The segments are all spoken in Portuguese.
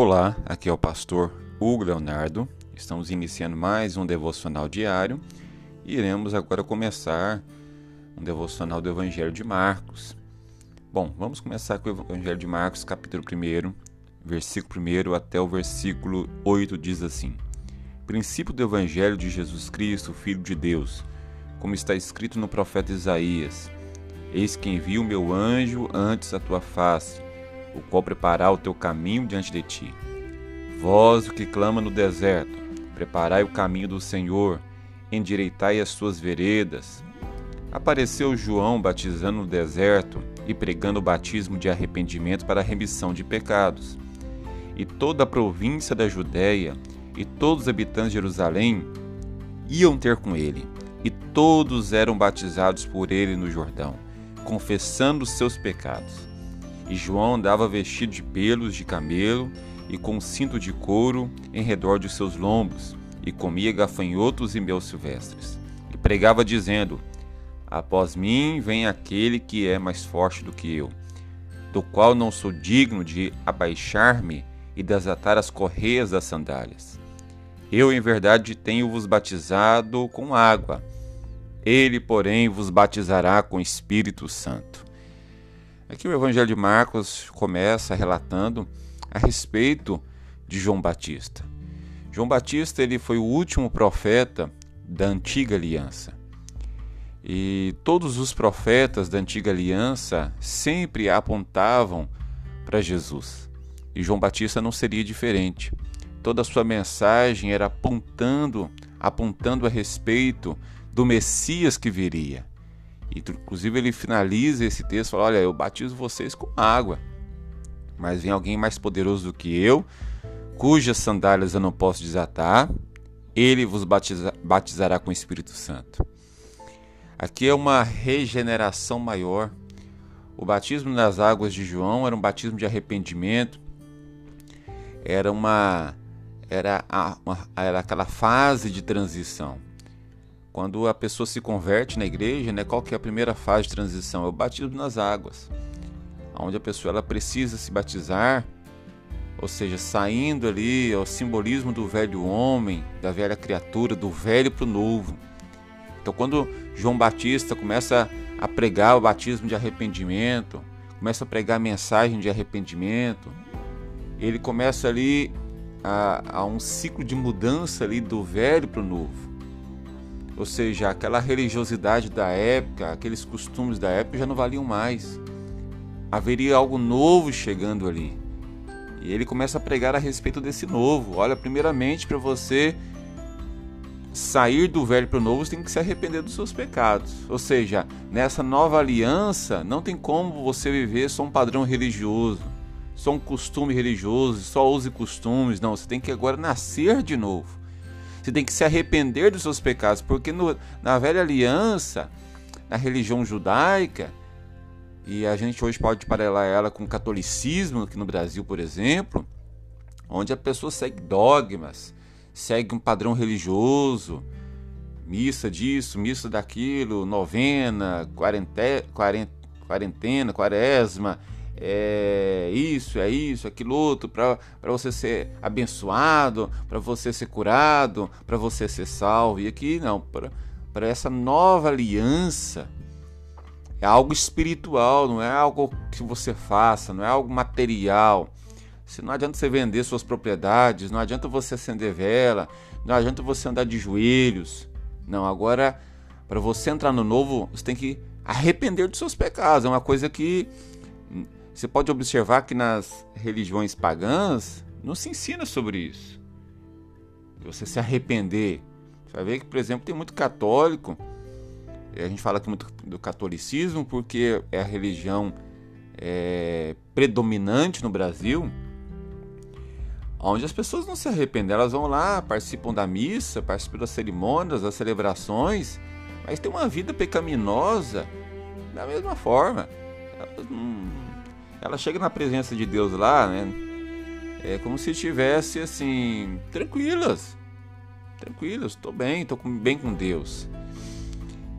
Olá, aqui é o pastor Hugo Leonardo. Estamos iniciando mais um devocional diário e iremos agora começar um devocional do Evangelho de Marcos. Bom, vamos começar com o Evangelho de Marcos, capítulo 1, versículo 1 até o versículo 8 diz assim: Princípio do Evangelho de Jesus Cristo, Filho de Deus, como está escrito no profeta Isaías: Eis que envio o meu anjo antes da tua face o qual preparar o teu caminho diante de ti. Vós, o que clama no deserto, preparai o caminho do Senhor, endireitai as suas veredas. Apareceu João batizando no deserto e pregando o batismo de arrependimento para a remissão de pecados. E toda a província da Judéia e todos os habitantes de Jerusalém iam ter com ele, e todos eram batizados por ele no Jordão, confessando os seus pecados. E João andava vestido de pelos de camelo e com um cinto de couro em redor de seus lombos, e comia gafanhotos e mel silvestres. E pregava dizendo: Após mim vem aquele que é mais forte do que eu, do qual não sou digno de abaixar-me e desatar as correias das sandálias. Eu, em verdade, tenho-vos batizado com água. Ele, porém, vos batizará com Espírito Santo. Aqui o Evangelho de Marcos começa relatando a respeito de João Batista. João Batista ele foi o último profeta da antiga aliança. E todos os profetas da antiga aliança sempre apontavam para Jesus. E João Batista não seria diferente. Toda a sua mensagem era apontando, apontando a respeito do Messias que viria. Inclusive ele finaliza esse texto falando: Olha, eu batizo vocês com água, mas vem alguém mais poderoso do que eu, cujas sandálias eu não posso desatar, ele vos batiza, batizará com o Espírito Santo. Aqui é uma regeneração maior. O batismo nas águas de João era um batismo de arrependimento, era uma era, a, uma, era aquela fase de transição. Quando a pessoa se converte na igreja, né, qual que é a primeira fase de transição? É o batismo nas águas, onde a pessoa ela precisa se batizar, ou seja, saindo ali ao simbolismo do velho homem, da velha criatura, do velho para o novo. Então, quando João Batista começa a pregar o batismo de arrependimento, começa a pregar a mensagem de arrependimento, ele começa ali a, a um ciclo de mudança ali do velho para o novo. Ou seja, aquela religiosidade da época, aqueles costumes da época já não valiam mais. Haveria algo novo chegando ali. E ele começa a pregar a respeito desse novo. Olha, primeiramente, para você sair do velho para o novo, você tem que se arrepender dos seus pecados. Ou seja, nessa nova aliança, não tem como você viver só um padrão religioso, só um costume religioso, só use costumes. Não, você tem que agora nascer de novo. Você tem que se arrepender dos seus pecados, porque no, na velha aliança, na religião judaica, e a gente hoje pode paralelar ela com o catolicismo, aqui no Brasil, por exemplo, onde a pessoa segue dogmas, segue um padrão religioso, missa disso, missa daquilo, novena, quarentena, quarentena quaresma, é isso, é isso, aquilo outro, para você ser abençoado, para você ser curado, para você ser salvo. E aqui não, para essa nova aliança é algo espiritual, não é algo que você faça, não é algo material. Se não adianta você vender suas propriedades, não adianta você acender vela, não adianta você andar de joelhos. Não, agora para você entrar no novo, você tem que arrepender dos seus pecados. É uma coisa que você pode observar que nas religiões pagãs não se ensina sobre isso. Você se arrepender. Você vai ver que, por exemplo, tem muito católico. A gente fala aqui muito do catolicismo porque é a religião é, predominante no Brasil, onde as pessoas não se arrependem, elas vão lá, participam da missa, participam das cerimônias, das celebrações, mas tem uma vida pecaminosa da mesma forma. Elas não, ela chega na presença de Deus lá, né? É como se estivesse assim, tranquilas. Tranquilas, estou bem, estou bem com Deus.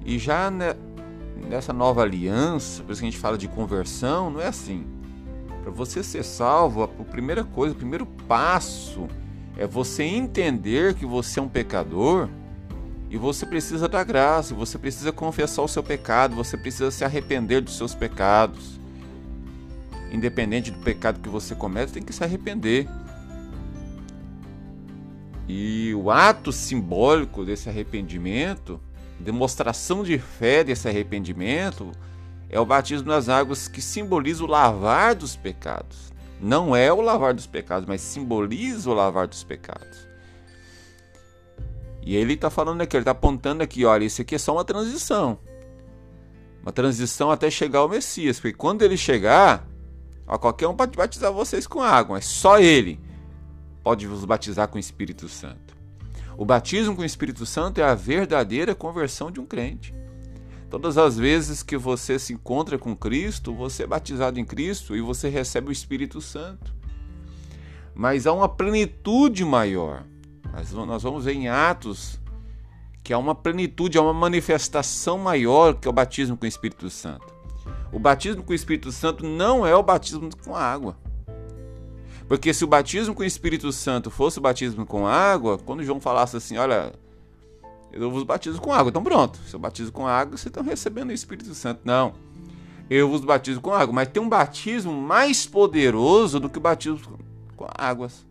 E já nessa nova aliança, por isso que a gente fala de conversão, não é assim. Para você ser salvo, a primeira coisa, o primeiro passo é você entender que você é um pecador e você precisa da graça, você precisa confessar o seu pecado, você precisa se arrepender dos seus pecados. Independente do pecado que você comete, tem que se arrepender. E o ato simbólico desse arrependimento, demonstração de fé desse arrependimento, é o batismo nas águas que simboliza o lavar dos pecados. Não é o lavar dos pecados, mas simboliza o lavar dos pecados. E ele está falando aqui, ele está apontando aqui, olha, isso aqui é só uma transição. Uma transição até chegar ao Messias. Porque quando ele chegar, ó, qualquer um pode batizar vocês com água, mas só ele pode vos batizar com o Espírito Santo. O batismo com o Espírito Santo é a verdadeira conversão de um crente. Todas as vezes que você se encontra com Cristo, você é batizado em Cristo e você recebe o Espírito Santo. Mas há uma plenitude maior. Nós vamos ver em Atos que há uma plenitude, há uma manifestação maior que é o batismo com o Espírito Santo. O batismo com o Espírito Santo não é o batismo com água. Porque se o batismo com o Espírito Santo fosse o batismo com água, quando João falasse assim, olha, eu vos batizo com água, então pronto. Se eu batizo com água, vocês estão recebendo o Espírito Santo. Não. Eu vos batizo com água, mas tem um batismo mais poderoso do que o batismo com águas.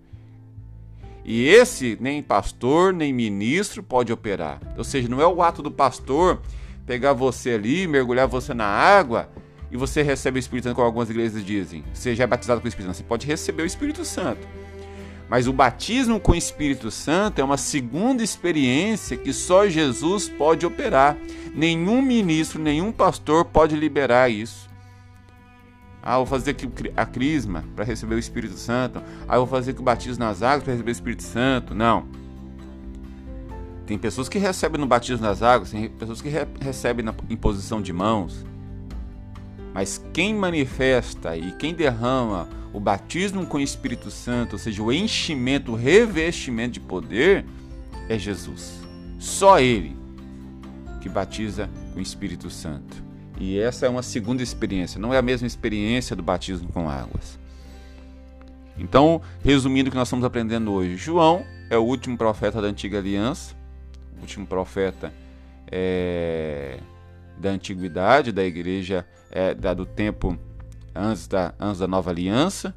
E esse nem pastor, nem ministro pode operar. Ou seja, não é o ato do pastor pegar você ali, mergulhar você na água e você recebe o Espírito Santo, como algumas igrejas dizem. Você já é batizado com o Espírito Santo. Você pode receber o Espírito Santo. Mas o batismo com o Espírito Santo é uma segunda experiência que só Jesus pode operar. Nenhum ministro, nenhum pastor pode liberar isso. Ah, vou fazer aqui a crisma para receber o Espírito Santo. Ah, vou fazer aqui o batismo nas águas para receber o Espírito Santo. Não. Tem pessoas que recebem no batismo nas águas, tem pessoas que re recebem na imposição de mãos. Mas quem manifesta e quem derrama o batismo com o Espírito Santo, ou seja, o enchimento, o revestimento de poder, é Jesus. Só Ele que batiza com o Espírito Santo. E essa é uma segunda experiência, não é a mesma experiência do batismo com águas. Então, resumindo o que nós estamos aprendendo hoje, João é o último profeta da antiga aliança, último profeta é, da antiguidade, da igreja é, da, do tempo antes da, antes da nova aliança.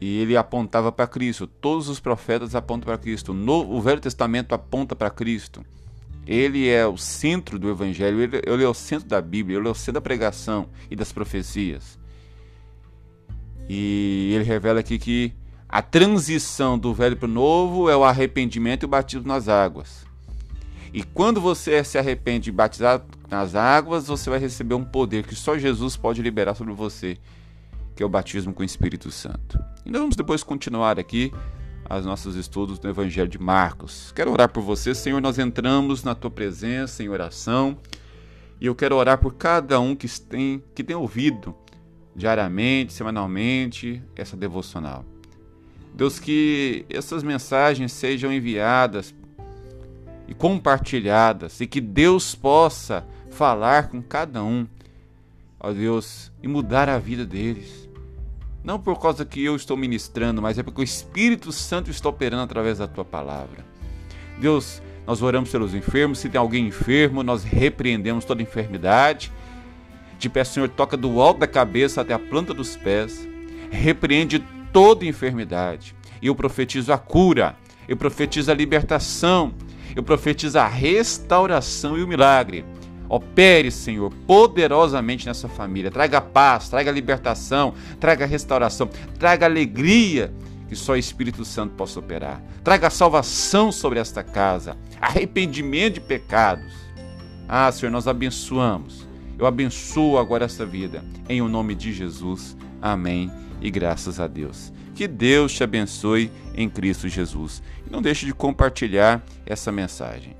E ele apontava para Cristo. Todos os profetas apontam para Cristo. No, o Velho Testamento aponta para Cristo. Ele é o centro do Evangelho, ele, ele, é o centro da Bíblia, ele é o centro da pregação e das profecias. E ele revela aqui que a transição do velho para o novo é o arrependimento e o batismo nas águas. E quando você se arrepende e batizado nas águas, você vai receber um poder que só Jesus pode liberar sobre você, que é o batismo com o Espírito Santo. E nós vamos depois continuar aqui os nossos estudos no Evangelho de Marcos. Quero orar por você, Senhor. Nós entramos na tua presença em oração e eu quero orar por cada um que tem, que tem ouvido diariamente, semanalmente, essa devocional. Deus, que essas mensagens sejam enviadas e compartilhadas e que Deus possa falar com cada um, ó Deus, e mudar a vida deles. Não por causa que eu estou ministrando, mas é porque o Espírito Santo está operando através da tua palavra. Deus, nós oramos pelos enfermos. Se tem alguém enfermo, nós repreendemos toda enfermidade. Te peço, Senhor, toca do alto da cabeça até a planta dos pés. Repreende toda enfermidade. E eu profetizo a cura. Eu profetizo a libertação eu profetizo a restauração e o milagre. Opere, Senhor, poderosamente nessa família. Traga paz, traga libertação, traga restauração, traga alegria que só o Espírito Santo possa operar. Traga salvação sobre esta casa, arrependimento de pecados. Ah, Senhor, nós abençoamos. Eu abençoo agora esta vida. Em o nome de Jesus. Amém. E graças a Deus. Que Deus te abençoe em Cristo Jesus. E não deixe de compartilhar essa mensagem.